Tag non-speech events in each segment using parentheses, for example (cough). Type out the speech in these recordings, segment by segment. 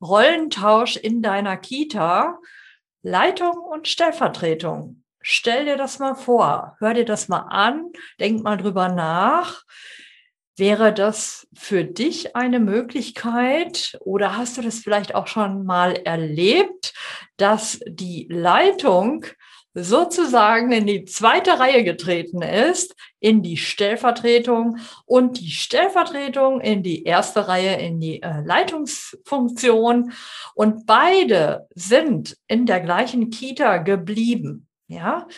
Rollentausch in deiner Kita, Leitung und Stellvertretung. Stell dir das mal vor, hör dir das mal an, denk mal drüber nach. Wäre das für dich eine Möglichkeit oder hast du das vielleicht auch schon mal erlebt, dass die Leitung sozusagen in die zweite Reihe getreten ist, in die Stellvertretung und die Stellvertretung in die erste Reihe, in die äh, Leitungsfunktion. Und beide sind in der gleichen Kita geblieben. Ja,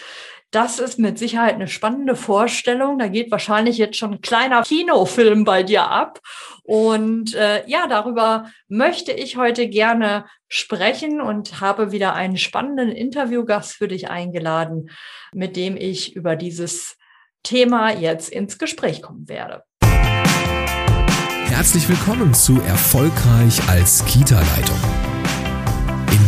das ist mit Sicherheit eine spannende Vorstellung. Da geht wahrscheinlich jetzt schon ein kleiner Kinofilm bei dir ab. Und äh, ja, darüber möchte ich heute gerne sprechen und habe wieder einen spannenden Interviewgast für dich eingeladen, mit dem ich über dieses Thema jetzt ins Gespräch kommen werde. Herzlich willkommen zu Erfolgreich als Kita-Leitung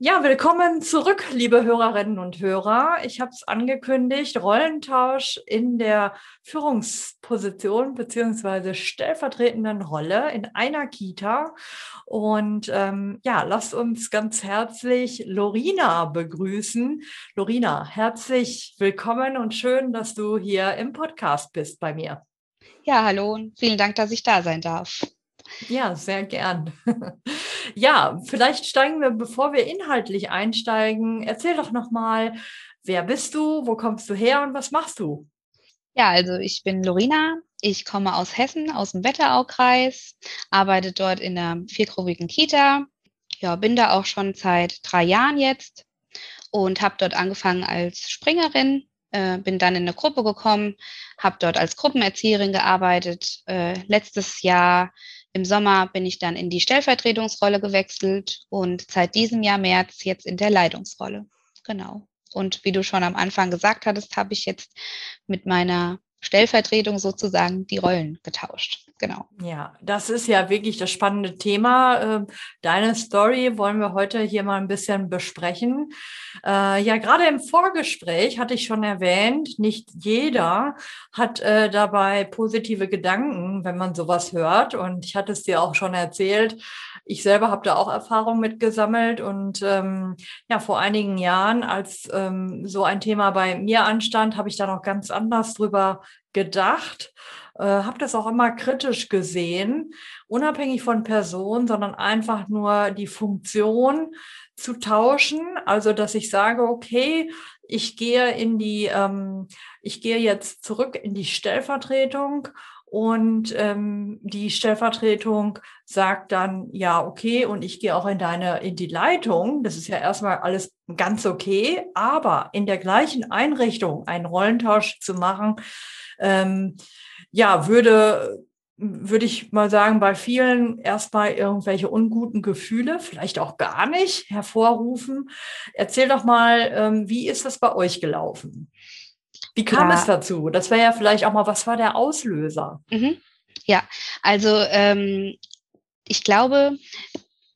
Ja, willkommen zurück, liebe Hörerinnen und Hörer. Ich habe es angekündigt, Rollentausch in der Führungsposition beziehungsweise stellvertretenden Rolle in einer Kita. Und ähm, ja, lasst uns ganz herzlich Lorina begrüßen. Lorina, herzlich willkommen und schön, dass du hier im Podcast bist bei mir. Ja, hallo und vielen Dank, dass ich da sein darf. Ja, sehr gern. (laughs) ja, vielleicht steigen wir, bevor wir inhaltlich einsteigen, erzähl doch nochmal, wer bist du, wo kommst du her und was machst du? Ja, also ich bin Lorina. Ich komme aus Hessen, aus dem Wetteraukreis, arbeite dort in der viergrupigen Kita. Ja, bin da auch schon seit drei Jahren jetzt und habe dort angefangen als Springerin, äh, bin dann in eine Gruppe gekommen, habe dort als Gruppenerzieherin gearbeitet. Äh, letztes Jahr im Sommer bin ich dann in die Stellvertretungsrolle gewechselt und seit diesem Jahr März jetzt in der Leitungsrolle. Genau. Und wie du schon am Anfang gesagt hattest, habe ich jetzt mit meiner Stellvertretung sozusagen die Rollen getauscht. Genau. Ja, das ist ja wirklich das spannende Thema. Ähm, deine Story wollen wir heute hier mal ein bisschen besprechen. Äh, ja, gerade im Vorgespräch hatte ich schon erwähnt, nicht jeder hat äh, dabei positive Gedanken, wenn man sowas hört. Und ich hatte es dir auch schon erzählt. Ich selber habe da auch Erfahrung mitgesammelt und ähm, ja, vor einigen Jahren, als ähm, so ein Thema bei mir anstand, habe ich da noch ganz anders drüber gedacht, äh, habe das auch immer kritisch gesehen, unabhängig von Person, sondern einfach nur die Funktion zu tauschen. Also, dass ich sage, okay, ich gehe in die, ähm, ich gehe jetzt zurück in die Stellvertretung und ähm, die Stellvertretung sagt dann, ja, okay, und ich gehe auch in deine, in die Leitung. Das ist ja erstmal alles ganz okay, aber in der gleichen Einrichtung einen Rollentausch zu machen, ähm, ja, würde, würde ich mal sagen, bei vielen erstmal irgendwelche unguten Gefühle, vielleicht auch gar nicht, hervorrufen. Erzähl doch mal, ähm, wie ist das bei euch gelaufen? Wie kam ja. es dazu? Das wäre ja vielleicht auch mal, was war der Auslöser? Mhm. Ja, also ähm, ich glaube,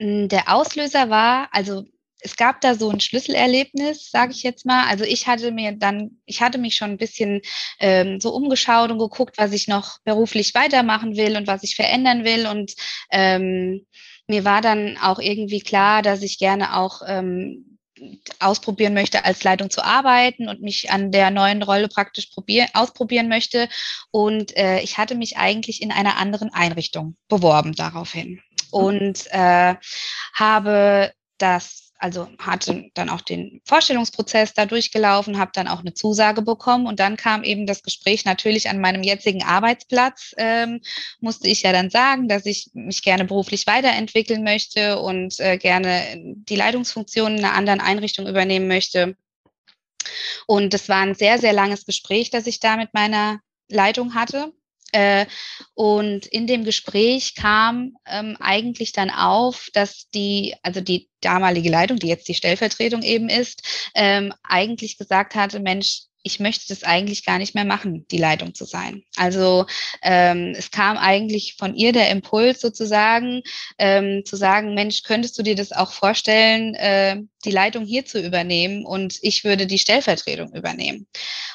der Auslöser war, also es gab da so ein Schlüsselerlebnis, sage ich jetzt mal. Also ich hatte mir dann, ich hatte mich schon ein bisschen ähm, so umgeschaut und geguckt, was ich noch beruflich weitermachen will und was ich verändern will. Und ähm, mir war dann auch irgendwie klar, dass ich gerne auch ähm, ausprobieren möchte, als Leitung zu arbeiten und mich an der neuen Rolle praktisch probier ausprobieren möchte. Und äh, ich hatte mich eigentlich in einer anderen Einrichtung beworben daraufhin und äh, habe das also hatte dann auch den Vorstellungsprozess da durchgelaufen, habe dann auch eine Zusage bekommen und dann kam eben das Gespräch natürlich an meinem jetzigen Arbeitsplatz, ähm, musste ich ja dann sagen, dass ich mich gerne beruflich weiterentwickeln möchte und äh, gerne die Leitungsfunktion in einer anderen Einrichtung übernehmen möchte. Und das war ein sehr, sehr langes Gespräch, das ich da mit meiner Leitung hatte. Äh, und in dem Gespräch kam ähm, eigentlich dann auf, dass die, also die damalige Leitung, die jetzt die Stellvertretung eben ist, ähm, eigentlich gesagt hatte, Mensch, ich möchte das eigentlich gar nicht mehr machen, die Leitung zu sein. Also ähm, es kam eigentlich von ihr der Impuls sozusagen, ähm, zu sagen, Mensch, könntest du dir das auch vorstellen, äh, die Leitung hier zu übernehmen und ich würde die Stellvertretung übernehmen.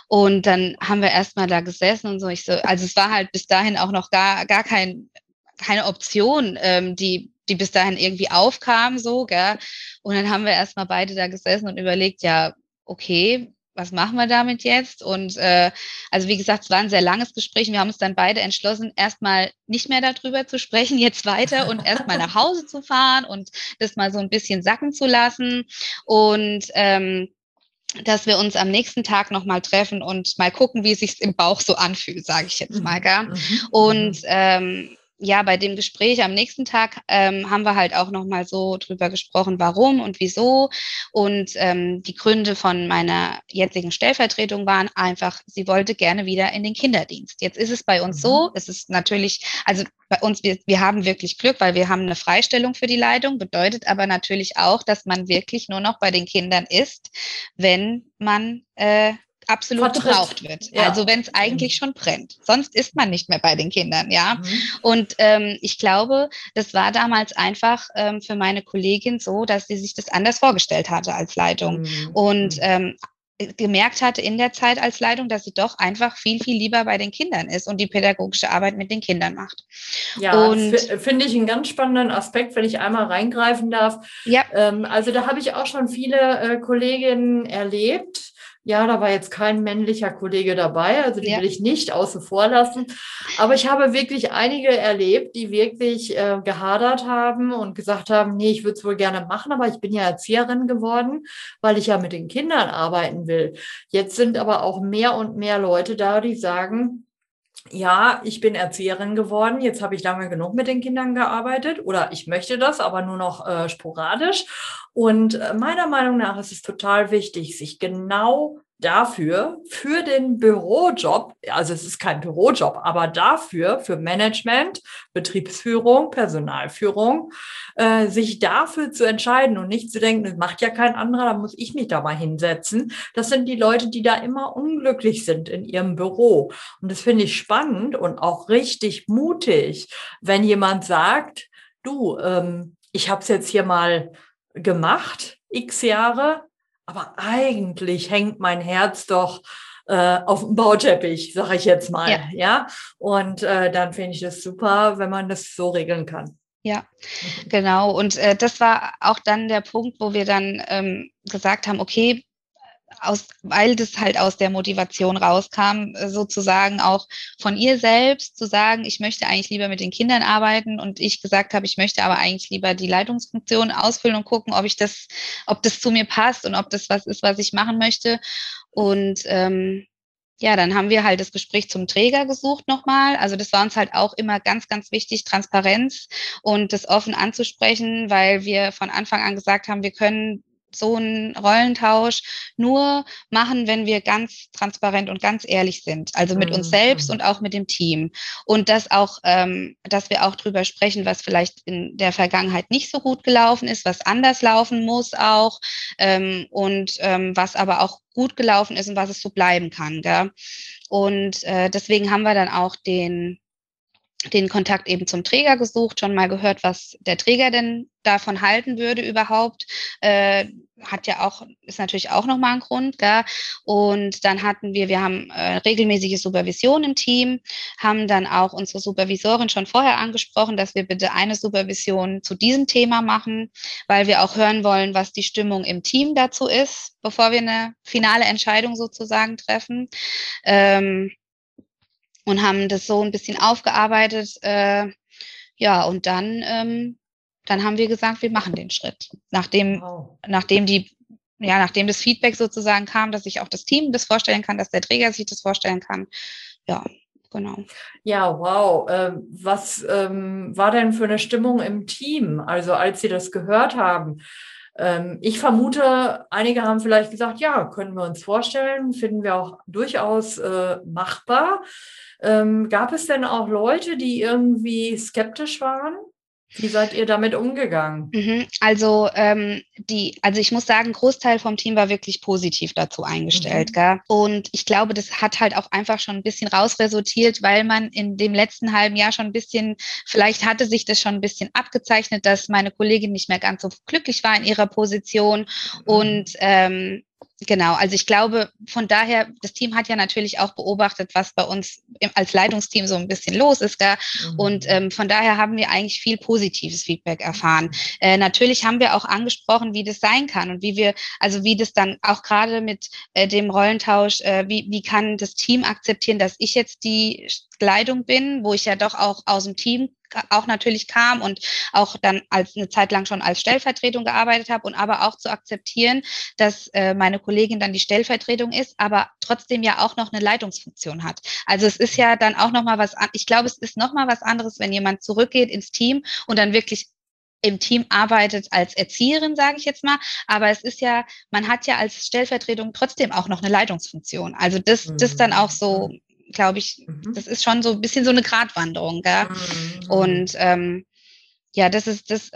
Und dann haben wir erstmal da gesessen und so. Ich so, also es war halt bis dahin auch noch gar, gar kein, keine Option, ähm, die die bis dahin irgendwie aufkam, so, gell? Und dann haben wir erstmal beide da gesessen und überlegt, ja, okay, was machen wir damit jetzt? Und äh, also wie gesagt, es war ein sehr langes Gespräch. Wir haben uns dann beide entschlossen, erstmal nicht mehr darüber zu sprechen, jetzt weiter und erstmal nach Hause zu fahren und das mal so ein bisschen sacken zu lassen. Und ähm, dass wir uns am nächsten Tag nochmal treffen und mal gucken, wie es sich im Bauch so anfühlt, sage ich jetzt mal. Gell? Mhm. Und mhm. ähm, ja, bei dem Gespräch am nächsten Tag ähm, haben wir halt auch nochmal so drüber gesprochen, warum und wieso. Und ähm, die Gründe von meiner jetzigen Stellvertretung waren einfach, sie wollte gerne wieder in den Kinderdienst. Jetzt ist es bei uns mhm. so, es ist natürlich, also bei uns, wir, wir haben wirklich Glück, weil wir haben eine Freistellung für die Leitung, bedeutet aber natürlich auch, dass man wirklich nur noch bei den Kindern ist, wenn man äh, absolut Vertritt. gebraucht wird. Ja. Also wenn es eigentlich schon brennt. Sonst ist man nicht mehr bei den Kindern, ja. Mhm. Und ähm, ich glaube, das war damals einfach ähm, für meine Kollegin so, dass sie sich das anders vorgestellt hatte als Leitung. Mhm. Und mhm. ähm, gemerkt hatte in der Zeit als Leitung, dass sie doch einfach viel, viel lieber bei den Kindern ist und die pädagogische Arbeit mit den Kindern macht. Ja, finde ich einen ganz spannenden Aspekt, wenn ich einmal reingreifen darf. Ja. Ähm, also da habe ich auch schon viele äh, Kolleginnen erlebt, ja, da war jetzt kein männlicher Kollege dabei, also die ja. will ich nicht außen vor lassen. Aber ich habe wirklich einige erlebt, die wirklich äh, gehadert haben und gesagt haben, nee, ich würde es wohl gerne machen, aber ich bin ja Erzieherin geworden, weil ich ja mit den Kindern arbeiten will. Jetzt sind aber auch mehr und mehr Leute da, die sagen, ja, ich bin Erzieherin geworden. Jetzt habe ich lange genug mit den Kindern gearbeitet oder ich möchte das, aber nur noch äh, sporadisch. Und äh, meiner Meinung nach ist es total wichtig, sich genau dafür, für den Bürojob, also es ist kein Bürojob, aber dafür, für Management, Betriebsführung, Personalführung, äh, sich dafür zu entscheiden und nicht zu denken, das macht ja kein anderer, da muss ich mich da mal hinsetzen. Das sind die Leute, die da immer unglücklich sind in ihrem Büro. Und das finde ich spannend und auch richtig mutig, wenn jemand sagt, du, ähm, ich habe es jetzt hier mal gemacht, x Jahre, aber eigentlich hängt mein Herz doch äh, auf dem Bauteppich, sage ich jetzt mal. Ja. ja? Und äh, dann finde ich das super, wenn man das so regeln kann. Ja, mhm. genau. Und äh, das war auch dann der Punkt, wo wir dann ähm, gesagt haben, okay, aus, weil das halt aus der Motivation rauskam, äh, sozusagen auch von ihr selbst zu sagen, ich möchte eigentlich lieber mit den Kindern arbeiten und ich gesagt habe, ich möchte aber eigentlich lieber die Leitungsfunktion ausfüllen und gucken, ob ich das, ob das zu mir passt und ob das was ist, was ich machen möchte. Und ähm, ja, dann haben wir halt das Gespräch zum Träger gesucht nochmal. Also das war uns halt auch immer ganz, ganz wichtig, Transparenz und das offen anzusprechen, weil wir von Anfang an gesagt haben, wir können so einen Rollentausch nur machen, wenn wir ganz transparent und ganz ehrlich sind. Also mit uns selbst mhm. und auch mit dem Team. Und dass auch, ähm, dass wir auch drüber sprechen, was vielleicht in der Vergangenheit nicht so gut gelaufen ist, was anders laufen muss auch ähm, und ähm, was aber auch gut gelaufen ist und was es so bleiben kann. Gell? Und äh, deswegen haben wir dann auch den den Kontakt eben zum Träger gesucht, schon mal gehört, was der Träger denn davon halten würde überhaupt. Äh, hat ja auch, ist natürlich auch nochmal ein Grund. Gell? Und dann hatten wir, wir haben äh, regelmäßige Supervision im Team, haben dann auch unsere Supervisorin schon vorher angesprochen, dass wir bitte eine Supervision zu diesem Thema machen, weil wir auch hören wollen, was die Stimmung im Team dazu ist, bevor wir eine finale Entscheidung sozusagen treffen. Ähm, und haben das so ein bisschen aufgearbeitet. Äh, ja, und dann, ähm, dann haben wir gesagt, wir machen den Schritt. Nachdem, wow. nachdem die, ja, nachdem das Feedback sozusagen kam, dass sich auch das Team das vorstellen kann, dass der Träger sich das vorstellen kann. Ja, genau. Ja, wow. Ähm, was ähm, war denn für eine Stimmung im Team? Also als Sie das gehört haben, ich vermute, einige haben vielleicht gesagt, ja, können wir uns vorstellen, finden wir auch durchaus äh, machbar. Ähm, gab es denn auch Leute, die irgendwie skeptisch waren? Wie seid ihr damit umgegangen? Mhm. Also, ähm, die, also ich muss sagen, ein Großteil vom Team war wirklich positiv dazu eingestellt. Mhm. Gell? Und ich glaube, das hat halt auch einfach schon ein bisschen rausresultiert, weil man in dem letzten halben Jahr schon ein bisschen, vielleicht hatte sich das schon ein bisschen abgezeichnet, dass meine Kollegin nicht mehr ganz so glücklich war in ihrer Position. Mhm. Und ähm, Genau, also ich glaube, von daher, das Team hat ja natürlich auch beobachtet, was bei uns im, als Leitungsteam so ein bisschen los ist. Gell? Mhm. Und ähm, von daher haben wir eigentlich viel positives Feedback erfahren. Äh, natürlich haben wir auch angesprochen, wie das sein kann und wie wir, also wie das dann auch gerade mit äh, dem Rollentausch, äh, wie, wie kann das Team akzeptieren, dass ich jetzt die Leitung bin, wo ich ja doch auch aus dem Team auch natürlich kam und auch dann als eine Zeit lang schon als Stellvertretung gearbeitet habe und aber auch zu akzeptieren, dass äh, meine Kollegin dann die Stellvertretung ist, aber trotzdem ja auch noch eine Leitungsfunktion hat. Also es ist ja dann auch noch mal was ich glaube, es ist noch mal was anderes, wenn jemand zurückgeht ins Team und dann wirklich im Team arbeitet als Erzieherin, sage ich jetzt mal. Aber es ist ja, man hat ja als Stellvertretung trotzdem auch noch eine Leitungsfunktion. Also das, das dann auch so mhm glaube ich, mhm. das ist schon so ein bisschen so eine Gratwanderung. Gell? Mhm. Und ähm, ja, das ist das,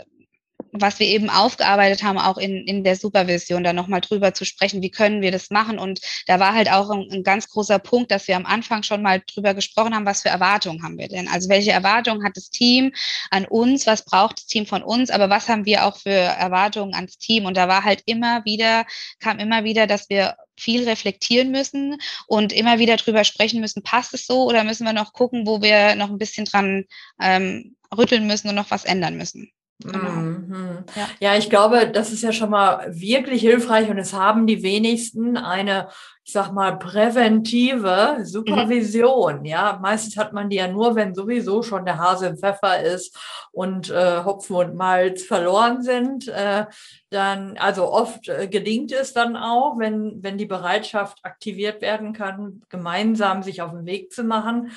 was wir eben aufgearbeitet haben, auch in, in der Supervision, da nochmal drüber zu sprechen, wie können wir das machen. Und da war halt auch ein, ein, ganz großer Punkt, dass wir am Anfang schon mal drüber gesprochen haben, was für Erwartungen haben wir denn? Also welche Erwartungen hat das Team an uns? Was braucht das Team von uns? Aber was haben wir auch für Erwartungen ans Team? Und da war halt immer wieder, kam immer wieder, dass wir viel reflektieren müssen und immer wieder drüber sprechen müssen, passt es so oder müssen wir noch gucken, wo wir noch ein bisschen dran ähm, rütteln müssen und noch was ändern müssen. Genau. Mhm. Ja. ja, ich glaube, das ist ja schon mal wirklich hilfreich und es haben die wenigsten eine, ich sag mal, präventive Supervision. Mhm. Ja, meistens hat man die ja nur, wenn sowieso schon der Hase im Pfeffer ist und äh, Hopfen und Malz verloren sind. Äh, dann, also oft äh, gelingt es dann auch, wenn, wenn die Bereitschaft aktiviert werden kann, gemeinsam sich auf den Weg zu machen.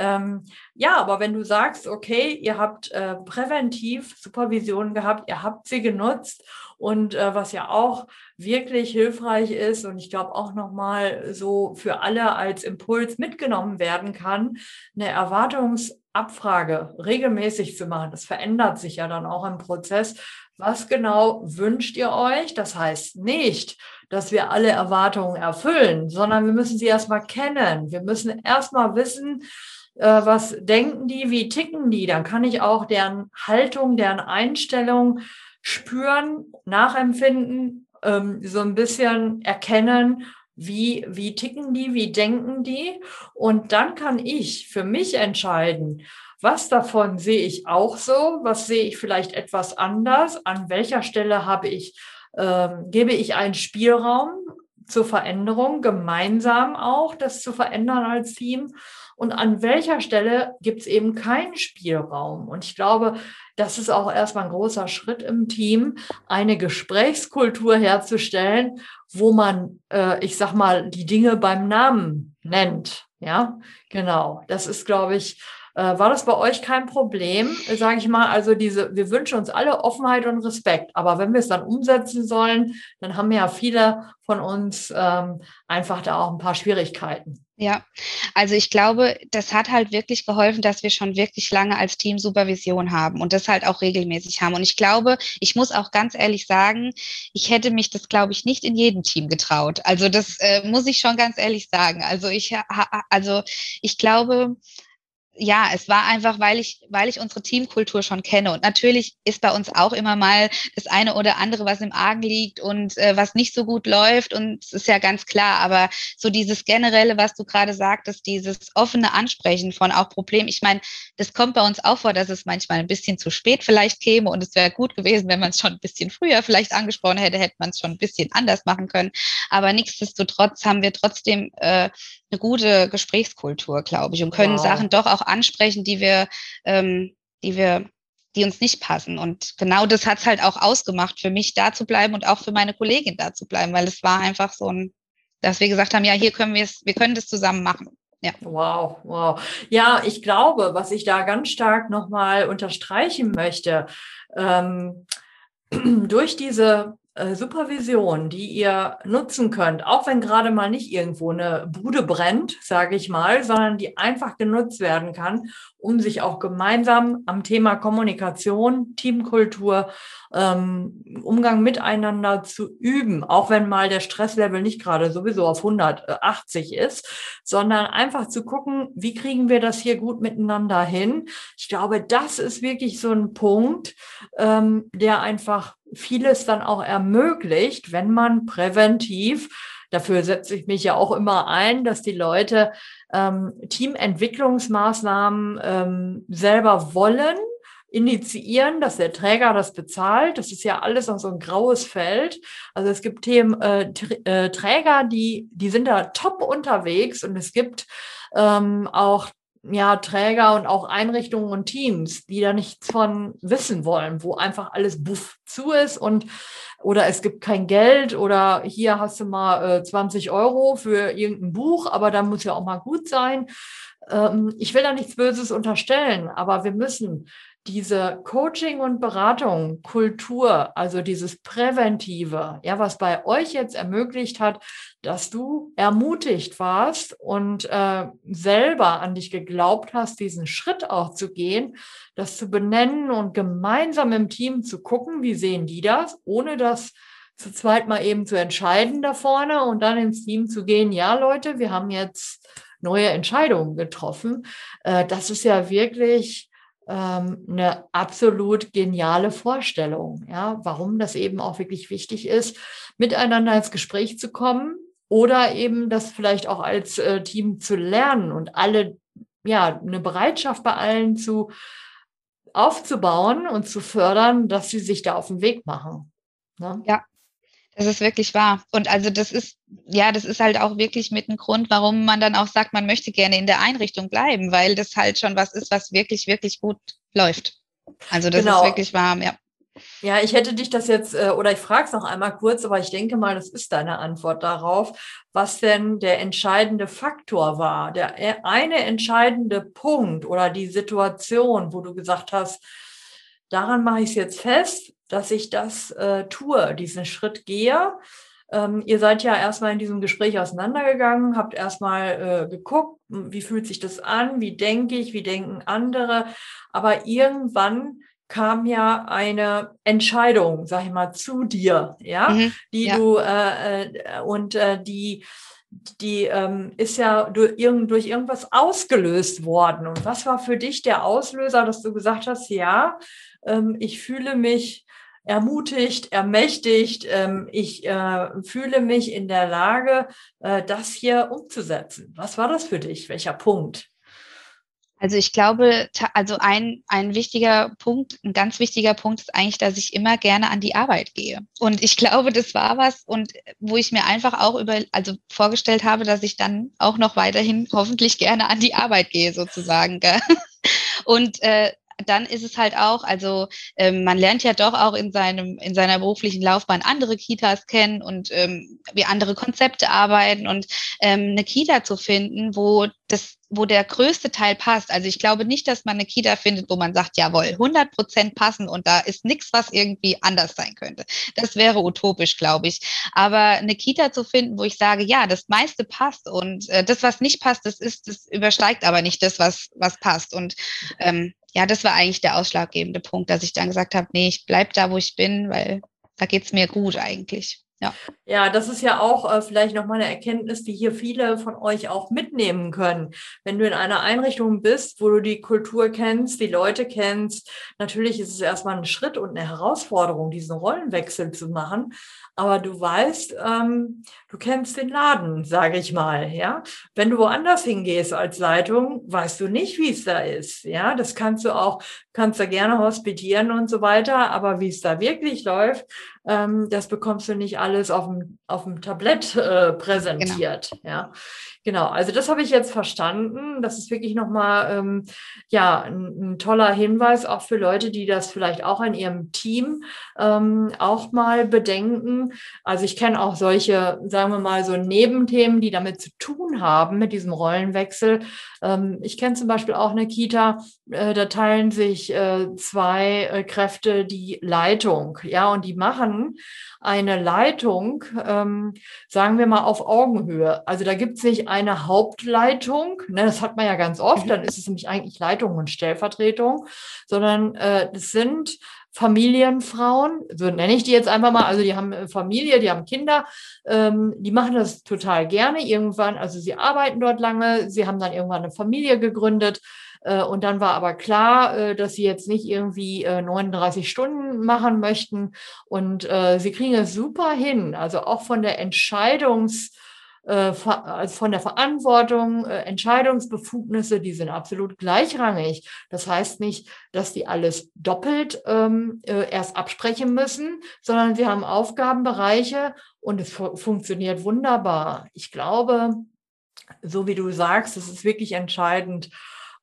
Ähm, ja, aber wenn du sagst, okay, ihr habt äh, präventiv Supervision gehabt, ihr habt sie genutzt und äh, was ja auch wirklich hilfreich ist und ich glaube auch nochmal so für alle als Impuls mitgenommen werden kann, eine Erwartungsabfrage regelmäßig zu machen. Das verändert sich ja dann auch im Prozess. Was genau wünscht ihr euch? Das heißt nicht, dass wir alle Erwartungen erfüllen, sondern wir müssen sie erstmal kennen. Wir müssen erstmal wissen, äh, was denken die, wie ticken die, dann kann ich auch deren Haltung, deren Einstellung spüren, nachempfinden, ähm, so ein bisschen erkennen, wie, wie ticken die, wie denken die. Und dann kann ich für mich entscheiden, was davon sehe ich auch so, was sehe ich vielleicht etwas anders, an welcher Stelle habe ich, ähm, gebe ich einen Spielraum zur Veränderung, gemeinsam auch das zu verändern als Team und an welcher Stelle gibt es eben keinen Spielraum. Und ich glaube, das ist auch erstmal ein großer Schritt im Team, eine Gesprächskultur herzustellen, wo man, äh, ich sag mal, die Dinge beim Namen nennt. Ja, genau. Das ist, glaube ich, äh, war das bei euch kein Problem, sage ich mal? Also diese, wir wünschen uns alle Offenheit und Respekt, aber wenn wir es dann umsetzen sollen, dann haben ja viele von uns ähm, einfach da auch ein paar Schwierigkeiten. Ja, also ich glaube, das hat halt wirklich geholfen, dass wir schon wirklich lange als Team Supervision haben und das halt auch regelmäßig haben. Und ich glaube, ich muss auch ganz ehrlich sagen, ich hätte mich das, glaube ich, nicht in jedem Team getraut. Also das äh, muss ich schon ganz ehrlich sagen. Also ich, also ich glaube, ja, es war einfach, weil ich, weil ich unsere Teamkultur schon kenne. Und natürlich ist bei uns auch immer mal das eine oder andere, was im Argen liegt und äh, was nicht so gut läuft. Und es ist ja ganz klar. Aber so dieses generelle, was du gerade sagtest, dieses offene Ansprechen von auch Problemen. Ich meine, das kommt bei uns auch vor, dass es manchmal ein bisschen zu spät vielleicht käme. Und es wäre gut gewesen, wenn man es schon ein bisschen früher vielleicht angesprochen hätte, hätte man es schon ein bisschen anders machen können. Aber nichtsdestotrotz haben wir trotzdem äh, eine gute Gesprächskultur, glaube ich, und können wow. Sachen doch auch ansprechen, die wir, ähm, die wir, die uns nicht passen. Und genau das hat es halt auch ausgemacht, für mich da zu bleiben und auch für meine Kollegin da zu bleiben, weil es war einfach so ein, dass wir gesagt haben, ja, hier können wir es, wir können das zusammen machen. Ja. Wow, wow. Ja, ich glaube, was ich da ganz stark nochmal unterstreichen möchte, ähm, (clears throat) durch diese äh, Supervision, die ihr nutzen könnt, auch wenn gerade mal nicht irgendwo eine Bude brennt, sage ich mal, sondern die einfach genutzt werden kann, um sich auch gemeinsam am Thema Kommunikation, Teamkultur, ähm, Umgang miteinander zu üben, auch wenn mal der Stresslevel nicht gerade sowieso auf 180 ist, sondern einfach zu gucken, wie kriegen wir das hier gut miteinander hin. Ich glaube, das ist wirklich so ein Punkt, ähm, der einfach vieles dann auch ermöglicht, wenn man präventiv Dafür setze ich mich ja auch immer ein, dass die Leute ähm, Teamentwicklungsmaßnahmen ähm, selber wollen, initiieren, dass der Träger das bezahlt. Das ist ja alles noch so ein graues Feld. Also es gibt Themen, äh, äh, Träger, die, die sind da top unterwegs und es gibt ähm, auch ja, Träger und auch Einrichtungen und Teams, die da nichts von wissen wollen, wo einfach alles buff zu ist und oder es gibt kein Geld oder hier hast du mal äh, 20 Euro für irgendein Buch, aber da muss ja auch mal gut sein. Ähm, ich will da nichts Böses unterstellen, aber wir müssen diese Coaching und Beratung, Kultur, also dieses Präventive, ja, was bei euch jetzt ermöglicht hat, dass du ermutigt warst und äh, selber an dich geglaubt hast, diesen Schritt auch zu gehen, das zu benennen und gemeinsam im Team zu gucken, wie sehen die das, ohne das zu zweit mal eben zu entscheiden da vorne und dann ins Team zu gehen, ja Leute, wir haben jetzt neue Entscheidungen getroffen. Äh, das ist ja wirklich ähm, eine absolut geniale Vorstellung, ja, warum das eben auch wirklich wichtig ist, miteinander ins Gespräch zu kommen oder eben das vielleicht auch als äh, Team zu lernen und alle, ja, eine Bereitschaft bei allen zu aufzubauen und zu fördern, dass sie sich da auf den Weg machen. Ne? Ja, das ist wirklich wahr. Und also das ist, ja, das ist halt auch wirklich mit ein Grund, warum man dann auch sagt, man möchte gerne in der Einrichtung bleiben, weil das halt schon was ist, was wirklich, wirklich gut läuft. Also das genau. ist wirklich wahr, ja. Ja, ich hätte dich das jetzt, äh, oder ich frage es noch einmal kurz, aber ich denke mal, das ist deine Antwort darauf, was denn der entscheidende Faktor war, der äh, eine entscheidende Punkt oder die Situation, wo du gesagt hast, daran mache ich es jetzt fest, dass ich das äh, tue, diesen Schritt gehe. Ähm, ihr seid ja erstmal in diesem Gespräch auseinandergegangen, habt erstmal äh, geguckt, wie fühlt sich das an, wie denke ich, wie denken andere. Aber irgendwann kam ja eine Entscheidung, sag ich mal, zu dir, ja, mhm, die ja. du äh, äh und äh, die die ähm, ist ja durch, durch irgendwas ausgelöst worden. Und was war für dich der Auslöser, dass du gesagt hast, ja, ähm, ich fühle mich ermutigt, ermächtigt. Ähm, ich äh, fühle mich in der Lage, äh, das hier umzusetzen. Was war das für dich? Welcher Punkt? Also ich glaube, also ein, ein wichtiger Punkt, ein ganz wichtiger Punkt ist eigentlich, dass ich immer gerne an die Arbeit gehe. Und ich glaube, das war was und wo ich mir einfach auch über, also vorgestellt habe, dass ich dann auch noch weiterhin hoffentlich gerne an die Arbeit gehe, sozusagen. Gell? (laughs) Und äh, dann ist es halt auch, also ähm, man lernt ja doch auch in seinem in seiner beruflichen Laufbahn andere Kitas kennen und ähm, wie andere Konzepte arbeiten und ähm, eine Kita zu finden, wo das wo der größte Teil passt. Also ich glaube nicht, dass man eine Kita findet, wo man sagt, jawohl, 100 Prozent passen und da ist nichts, was irgendwie anders sein könnte. Das wäre utopisch, glaube ich. Aber eine Kita zu finden, wo ich sage, ja, das meiste passt und äh, das, was nicht passt, das ist, das übersteigt aber nicht das, was, was passt. Und ähm, ja, das war eigentlich der ausschlaggebende Punkt, dass ich dann gesagt habe, nee, ich bleib da, wo ich bin, weil da geht's mir gut eigentlich. Ja. ja, das ist ja auch äh, vielleicht nochmal eine Erkenntnis, die hier viele von euch auch mitnehmen können. Wenn du in einer Einrichtung bist, wo du die Kultur kennst, die Leute kennst, natürlich ist es erstmal ein Schritt und eine Herausforderung, diesen Rollenwechsel zu machen aber du weißt, ähm, du kennst den Laden, sage ich mal, ja. Wenn du woanders hingehst als Leitung, weißt du nicht, wie es da ist, ja. Das kannst du auch, kannst du gerne hospitieren und so weiter, aber wie es da wirklich läuft, ähm, das bekommst du nicht alles auf dem, auf dem Tablett äh, präsentiert, genau. ja. Genau, also das habe ich jetzt verstanden. Das ist wirklich nochmal ähm, ja, ein, ein, toller Hinweis auch für Leute, die das vielleicht auch in ihrem Team ähm, auch mal bedenken. Also ich kenne auch solche, sagen wir mal, so Nebenthemen, die damit zu tun haben, mit diesem Rollenwechsel. Ähm, ich kenne zum Beispiel auch eine Kita, äh, da teilen sich äh, zwei äh, Kräfte die Leitung, ja, und die machen eine Leitung, ähm, sagen wir mal, auf Augenhöhe. Also da gibt es nicht eine Hauptleitung, ne, das hat man ja ganz oft, dann ist es nämlich eigentlich Leitung und Stellvertretung, sondern äh, das sind Familienfrauen, so nenne ich die jetzt einfach mal, also die haben Familie, die haben Kinder, ähm, die machen das total gerne irgendwann, also sie arbeiten dort lange, sie haben dann irgendwann eine Familie gegründet äh, und dann war aber klar, äh, dass sie jetzt nicht irgendwie 39 äh, Stunden machen möchten. Und sie kriegen es super hin. Also auch von der Entscheidungs- von der Verantwortung, Entscheidungsbefugnisse, die sind absolut gleichrangig. Das heißt nicht, dass die alles doppelt ähm, erst absprechen müssen, sondern sie haben Aufgabenbereiche und es fu funktioniert wunderbar. Ich glaube, so wie du sagst, es ist wirklich entscheidend,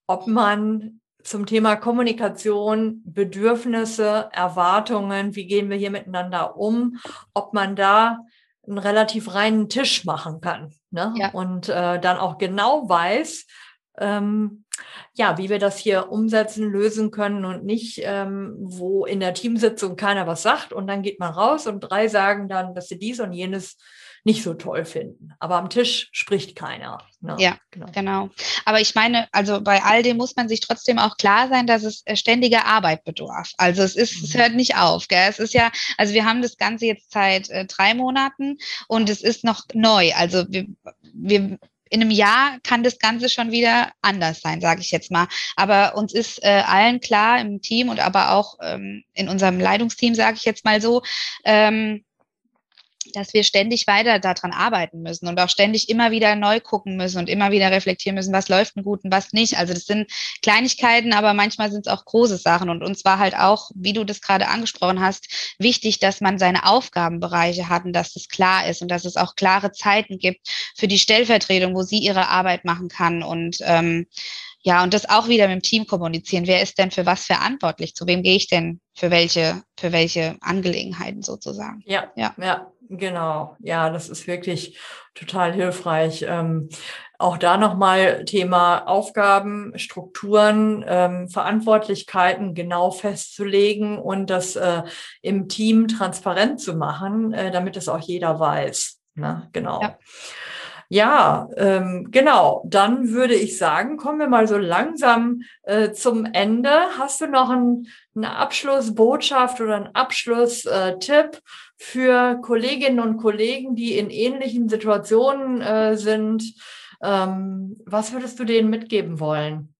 ob man zum Thema Kommunikation, Bedürfnisse, Erwartungen, wie gehen wir hier miteinander um, ob man da einen relativ reinen Tisch machen kann ne? Ja. und äh, dann auch genau weiß, ähm, ja, wie wir das hier umsetzen, lösen können und nicht, ähm, wo in der Teamsitzung keiner was sagt und dann geht man raus und drei sagen dann, dass sie dies und jenes nicht so toll finden. Aber am Tisch spricht keiner. Ne? Ja, genau. genau. Aber ich meine, also bei all dem muss man sich trotzdem auch klar sein, dass es äh, ständige Arbeit bedarf. Also es ist, mhm. es hört nicht auf. Gell? Es ist ja, also wir haben das Ganze jetzt seit äh, drei Monaten und es ist noch neu. Also wir, wir in einem Jahr kann das Ganze schon wieder anders sein, sage ich jetzt mal. Aber uns ist äh, allen klar im Team und aber auch ähm, in unserem Leitungsteam, sage ich jetzt mal so, ähm, dass wir ständig weiter daran arbeiten müssen und auch ständig immer wieder neu gucken müssen und immer wieder reflektieren müssen, was läuft denn gut und was nicht. Also das sind Kleinigkeiten, aber manchmal sind es auch große Sachen. Und uns war halt auch, wie du das gerade angesprochen hast, wichtig, dass man seine Aufgabenbereiche hat und dass das klar ist und dass es auch klare Zeiten gibt für die Stellvertretung, wo sie ihre Arbeit machen kann und ähm, ja, und das auch wieder mit dem Team kommunizieren. Wer ist denn für was verantwortlich? Zu wem gehe ich denn für welche, für welche Angelegenheiten sozusagen? Ja, ja, ja, genau. Ja, das ist wirklich total hilfreich. Ähm, auch da nochmal Thema Aufgaben, Strukturen, ähm, Verantwortlichkeiten genau festzulegen und das äh, im Team transparent zu machen, äh, damit es auch jeder weiß. Ne? Genau. Ja. Ja, ähm, genau. Dann würde ich sagen, kommen wir mal so langsam äh, zum Ende. Hast du noch ein, eine Abschlussbotschaft oder einen Abschlusstipp äh, für Kolleginnen und Kollegen, die in ähnlichen Situationen äh, sind? Ähm, was würdest du denen mitgeben wollen?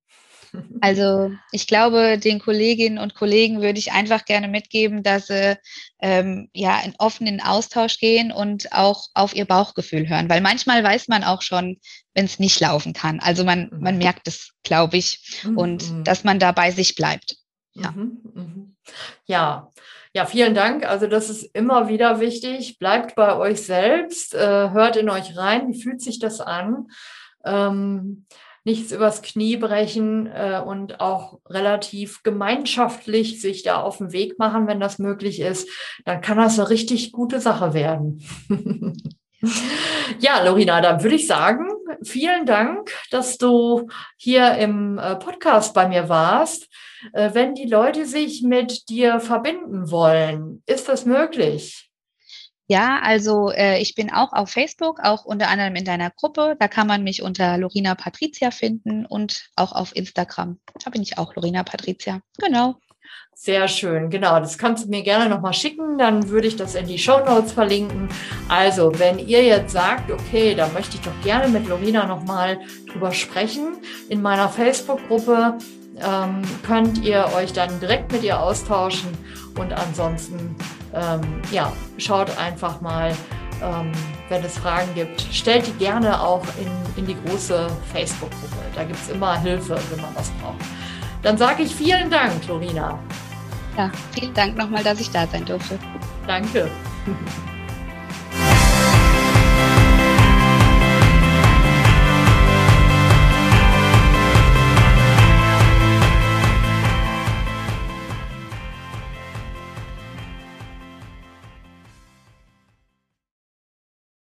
Also (laughs) ich glaube, den Kolleginnen und Kollegen würde ich einfach gerne mitgeben, dass sie ähm, ja in offenen Austausch gehen und auch auf ihr Bauchgefühl hören, weil manchmal weiß man auch schon, wenn es nicht laufen kann. Also man, man mhm. merkt es, glaube ich, und mhm. dass man da bei sich bleibt. Ja. Mhm, mhm. ja. Ja, vielen Dank. Also das ist immer wieder wichtig. Bleibt bei euch selbst, äh, hört in euch rein. Wie fühlt sich das an? Ähm, nichts übers Knie brechen äh, und auch relativ gemeinschaftlich sich da auf den Weg machen, wenn das möglich ist, dann kann das eine richtig gute Sache werden. (laughs) ja, Lorina, dann würde ich sagen, vielen Dank, dass du hier im äh, Podcast bei mir warst. Äh, wenn die Leute sich mit dir verbinden wollen, ist das möglich? Ja, also äh, ich bin auch auf Facebook, auch unter anderem in deiner Gruppe. Da kann man mich unter Lorina Patricia finden und auch auf Instagram. Da bin ich auch Lorina Patricia. Genau. Sehr schön, genau. Das kannst du mir gerne nochmal schicken, dann würde ich das in die Show Notes verlinken. Also, wenn ihr jetzt sagt, okay, da möchte ich doch gerne mit Lorina nochmal drüber sprechen, in meiner Facebook-Gruppe ähm, könnt ihr euch dann direkt mit ihr austauschen und ansonsten ähm, ja, schaut einfach mal, ähm, wenn es Fragen gibt, stellt die gerne auch in, in die große Facebook-Gruppe. Da gibt es immer Hilfe, wenn man was braucht. Dann sage ich vielen Dank, Lorina. Ja, vielen Dank nochmal, dass ich da sein durfte. Danke. (laughs)